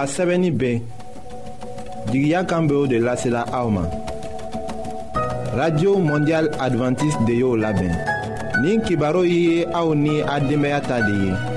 a sɛbɛnni bɛ jigiya kan bɛ o de lasela aw ma radio mondial adventiste de y'o labɛn nin kibaru ye aw ni a denbaya ta de ye.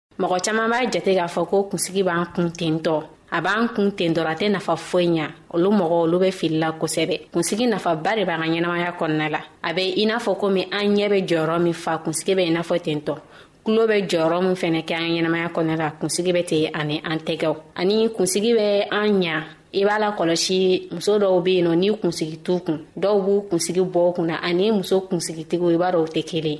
mɔgɔ caaman b'a jate k'a fɔ ko kunsigi b'an kun tentɔ a b'an kun ten dɔrɔn a tɛ nafa foyi ɲa olu mɔgɔ olu bɛ fili la kosɛbɛ kunsigi nafaba de b'an ka ɲɛnamaya kɔnɔna la a bɛ i n'a fɔ komi an ɲɛ bɛ jɔyɔrɔ min fa kunsigi bɛ i n'a fɔ tentɔ tulo bɛ jɔyɔrɔ min fɛnɛ kɛ an ka ɲɛnamaya kɔnɔna la kunsigi bɛ ten ani an tɛgɛw ani kunsigi bɛ an ɲa i b'a la kɔlɔsi muso dɔw be yen nɔ n'i kunsigi t'u kun dɔw b'u kunsigi bɔ kunna ani muso kunsigitigiw i b'a dɔw tɛ kelen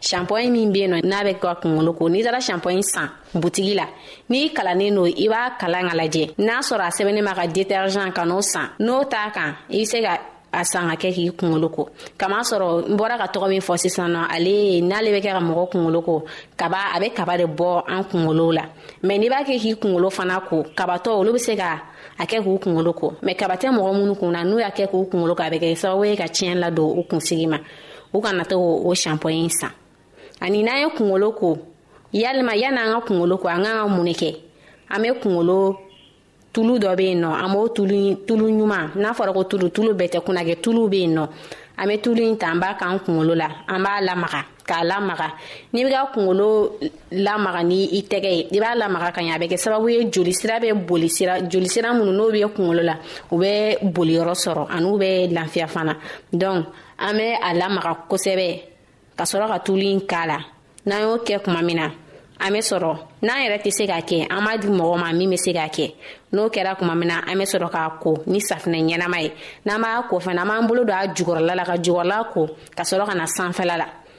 shanpɔɲi min be yen nɔ n'a bɛ ka kungolo ko n'i taara shanpɔɲi san butigi la n'i kalannen don i b'a kalan ka lajɛ n'a sɔrɔ a sɛbɛnnen ma ka detergent ka n'o san n'o t'a kan i be se ka a san ka kɛ k'i kungolo ko kama sɔrɔ n bɔra ka tɔgɔ min fɔ sisan nɔ ale n'ale bɛ kɛ ka mɔgɔ kungolo ko kaba a bɛ kaba de bɔ an kungolo la mɛ n'i b'a kɛ k'i kungolo fana ko kabatɔ olu bɛ se ka a kɛ k'u kungolo ko mɛ kaba tɛ mɔgɔ minnu kun na n'u y'a kɛ k'u kungolo ko a bɛ kɛ sababu ye ka tiɲɛ ladon u kunsigi ma u kana to o shanpɔn in san ani n'an ye kungolo ko yalima yan'an ka kungolo ko an k'an ka mun de kɛ an bɛ kungolo tulu dɔ bɛ yen nɔ an b'o tulu tulu ɲuman n'a fɔra ko tulu tulu bɛɛ tɛ kunna kɛ tulu bɛ yen nɔ an bɛ tulu in ta an b'a k'an kungolo la an b'a lamaga k'a lamaga n'i bɛ ka kungolo lamaga ni i tɛgɛ ye i b'a lamaga ka ɲɛ a bɛ kɛ sababu ye joli sira bɛ boli sira joli sira minnu n'o bɛ kungolo la u bɛ boli yɔrɔ sɔrɔ ani u bɛ lafiya fana donc an bɛ a lamaga kosɛbɛ ka sɔrɔ ka tulu in k'a la n'an y'o kɛ kuma min na an bɛ sɔrɔ n'an yɛrɛ tɛ se k'a kɛ an b'a di mɔgɔ ma min bɛ se k'a kɛ n'o kɛra kuma min na an bɛ sɔrɔ k'a ko ni safinɛ ɲɛnama ye n'an b'a ko fana an b'an bolo don a jukɔrɔla la ka jukɔrɔla ko ka sɔrɔ ka na sanfɛla la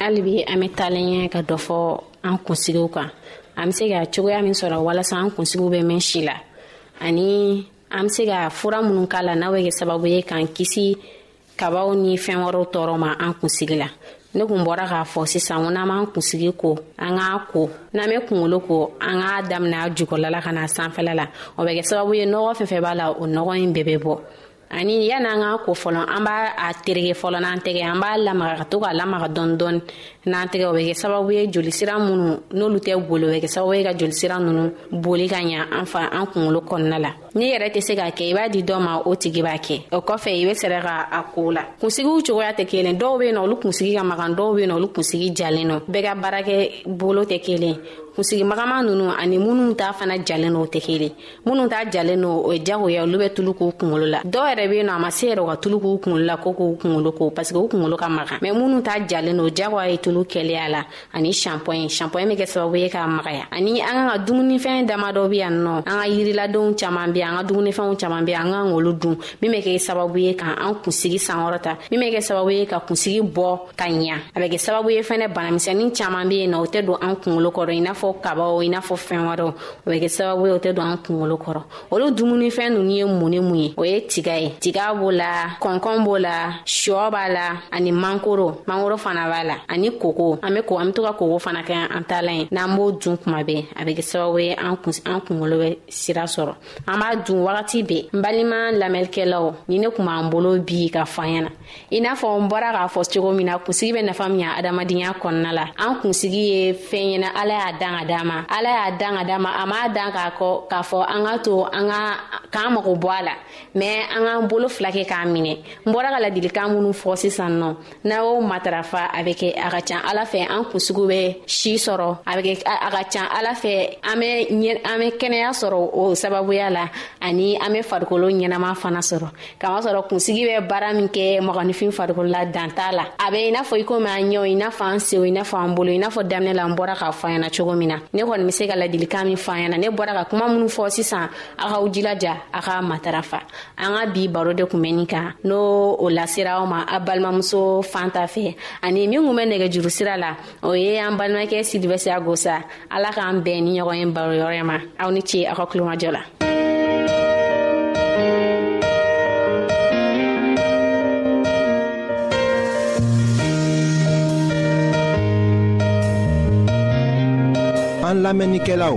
hali bi an bɛ taalen ɲɛ ka dɔ fɔ an kunsigiw kan an bɛ se ka cogoya min sɔrɔ walasa an kunsigiw bɛ mɛn si la ani an bɛ se ka fura minnu k'a la n'a bɛ kɛ sababu ye k'an kisi kabaw ni fɛn wɛrɛw tɔɔrɔ ma an kunsigi la ne kun bɔra k'a fɔ sisan ko n'an b'an kunsigi ko an k'a ko n'an bɛ kunkolo ko an k'a daminɛ a jukɔrɔla la ka na sanfɛla la o bɛ kɛ sababu ye nɔgɔ fɛn fɛn b'a la o nɔgɔ in bɛɛ bɛ bɔ ani yan'an ka ko fɔlɔ an b'a a terege fɔlɔ n'an tɛgɛ an b'a lamaga ka to k'a lamaga dɔɔni dɔɔni n'an tɛgɛ o bɛ kɛ sababu ye jolisira minnu n'olu tɛ boli o bɛ kɛ sababu ye ka jolisira ninnu boli ka ɲa an fa an kunkolo kɔnɔna la n'i yɛrɛ tɛ se k'a kɛ i b'a di dɔ ma o tigi b'a kɛ o kɔfɛ i bɛ sɛrɛ ka a ko la kunsigiw cogoya tɛ kelen dɔw bɛ yen nɔ olu kunsigi ka magan dɔw bɛ yen nɔ olu kunsigi jalen don bɛɛ ka baarakɛ bolo tɛ kelen kunsigi magama ninnu ani minnu t'a fana jalen don o tɛ kelen minnu ta jalen no o ye jagoya olu bɛ tulu k'u kungolo la dɔw yɛrɛ be yen nɔ a ma se yɛrɛ ka tulu k'u kungolo la ko k'u kungolo ko paseke u kungolo ka maga mɛ minnu ta jalen no jagoya ye tulu kɛlɛya la ani shampoing shampoing bɛ kɛ sababu ye k'a magaya ani an kan ka dumunifɛn dama dɔ be yan nɔ an ka yiriladenw caman be an ka dumunifɛnw caman be an kan k'olu dun min bɛ kɛ sababu ye ka an kunsigi sankɔrɔta min bɛ kɛ sababu ye ka kunsigi bɔ ka ɲa a bɛ kɛ sababu ye fɛnɛ banamisɛnin caman be yen nɔ o tɛ don an kungolo kɔrɔ i n'a fɔ kabaw i n'a fɔ fɛɛn wɛrɛw o bɛ kɛ sababu ye o tɛ don an kungolo kɔrɔ olu dumunifɛn ninnu ye mun ni mun ye o ye tiga ye tiga b'o la kɔnkɔn b'o la shɔ b'a la ani mankoro mankoro fana b'a la ani koko an be ko an be to ka koko fana kɛ an talan ye n'an b'o dun kuma bɛɛ a bɛ kɛ sababu ye an kungolo bɛ sira sɔrɔ an b'a dun wagati bɛɛ n balima lamɛnlikɛlaw ni ne kun b'an bolo bi ka fɔ an ɲɛna i n'a fɔ n bɔra k'a fɔ cogo min na kunsigi bɛ nafa min adamadenya kɔnɔna la an kunsigi ye fɛn ɲɛna ala y'a dan ka d'a ma ala y'a dan ka d'a ma a m'a dan k'a kɔ k'a fɔ an ka to an ka k'an mago bɔ a la mɛ an k'an bolo fila kɛ k'a minɛ n bɔra ka ladilikan minnu fɔ sisan nɔ n'a y'o matarafa a bɛ kɛ a ka ca ala fɛ an kunsigi bɛ si sɔrɔ a bɛ kɛ a ka ca ala fɛ an bɛ an bɛ kɛnɛya sɔrɔ o sababuya la ani an bɛ farikolo ɲɛnama fana sɔrɔ kama sɔrɔ kunsigi bɛ baara min kɛ mɔgɔninfin farikolola dan t'a la a bɛ i n'a fɔ i komi an ɲɛw i n'a fɔ an sew i n'a fɔ an bolo i n'a fɔ daminɛ la n bɔra k'a fɔ ɲɛna cogo min na ne kɔni bɛ se ka ladilikan min fɔ ɲɛna ne bɔra ka kuma minnu fɔ sisan a k'aw jilaja a ka matarafa an ka bi baro de kun bɛ nin kan n'o o lasera aw ma a balimamuso fan ta fɛ ani min kun bɛ nɛgɛjuru sira la o ye an balimakɛ sidibɛsiya gosa ala k'an bɛn ni ɲɔgɔn ye baro yɔrɔ ma aw ni ce aw ka kulomajɔ la an lamɛnnikɛlaw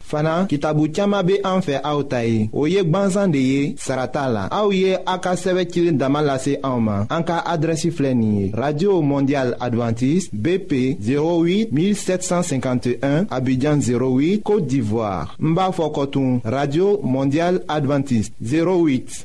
fana kitabu caman be an fɛ aw ta ye o ye gwanzan de ye sarata la aw ye a ka sɛbɛ cilen dama lase anw ma an ka adrɛsi filɛ nin ye radio mondial adventiste bp 08 1751 abidjan 08 côte d'ivoire n b'a fɔ kɔtun radio mondial adventiste 08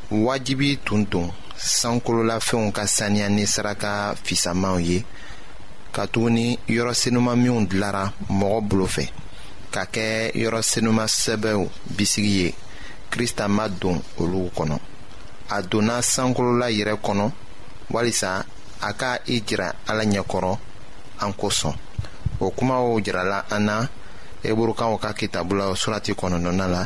wajibi tun don sankololafɛnw ka saniya ni saraka fisamanw ye katuguni yɔrɔ senuma minw dilara mɔgɔ bolo fɛ ka kɛ yɔrɔ senuma sɛbɛw bisigi ye krista ma don olu kɔnɔ a donna sankolola yɛrɛ kɔnɔ walisa a ka i jira ala ɲɛkɔrɔ an kosɔn o kumaw jirala an na eburukaw ka kitabu la surati kɔnɔnɔna la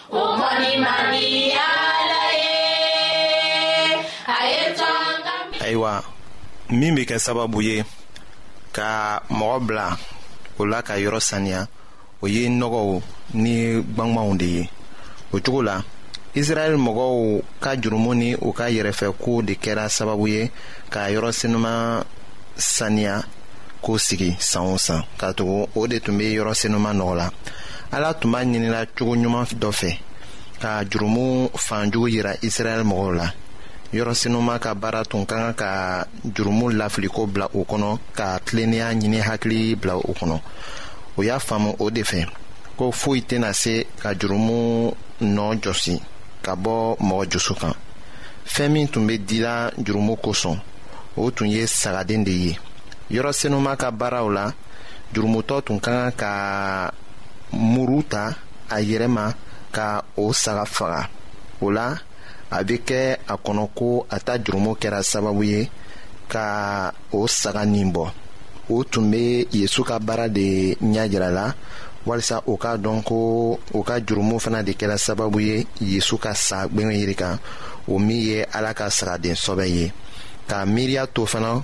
ayiwa min bɛ kɛ sababu ye ka mɔgɔ bila o la ka yɔrɔ saniya o ye nɔgɔw ni gbangbanw de ye o cogo la israɛl mɔgɔw ka jurumu ni u ka yɛrɛfɛkow de kɛra sababu ye ka yɔrɔ senuma saniya ko sigi san o san ka tugu o de tun bɛ yɔrɔ senuma nɔgɔ la ala tun b'a ɲinila cogo ɲuman dɔ fɛ ka jurumu fanjugu yira israɛl mɔgɔw la yɔrɔ sinuma ka baara tun ka kan ka jurumu lafiliko bila u kɔnɔ ka tilennenya ɲini hakili bila u kɔnɔ o y'a faamu o de fɛ ko foyi tɛna se ka jurumu nɔ jɔsi ka bɔ mɔgɔ jusu kan fɛn min tun bɛ dila jurumu kosɔn o tun ye sagaden de ye yɔrɔ senuma ka baaraw la jurumutɔ tun ka kan ka muru ta a yɛrɛ ma ka o saga faga o la a bɛ kɛ a kɔnɔ ko a ta jurumu kɛra sababu ye ka o saga nin bɔ o tun bɛ yesu ka baara de ɲɛ jira la walisa o k'a dɔn ko o ka jurumu fana de kɛra sababu ye yesu ka sa gbɛngɛn yiri kan o min ye ala ka sagaden sɔbɛ ye k'a miiriya to fana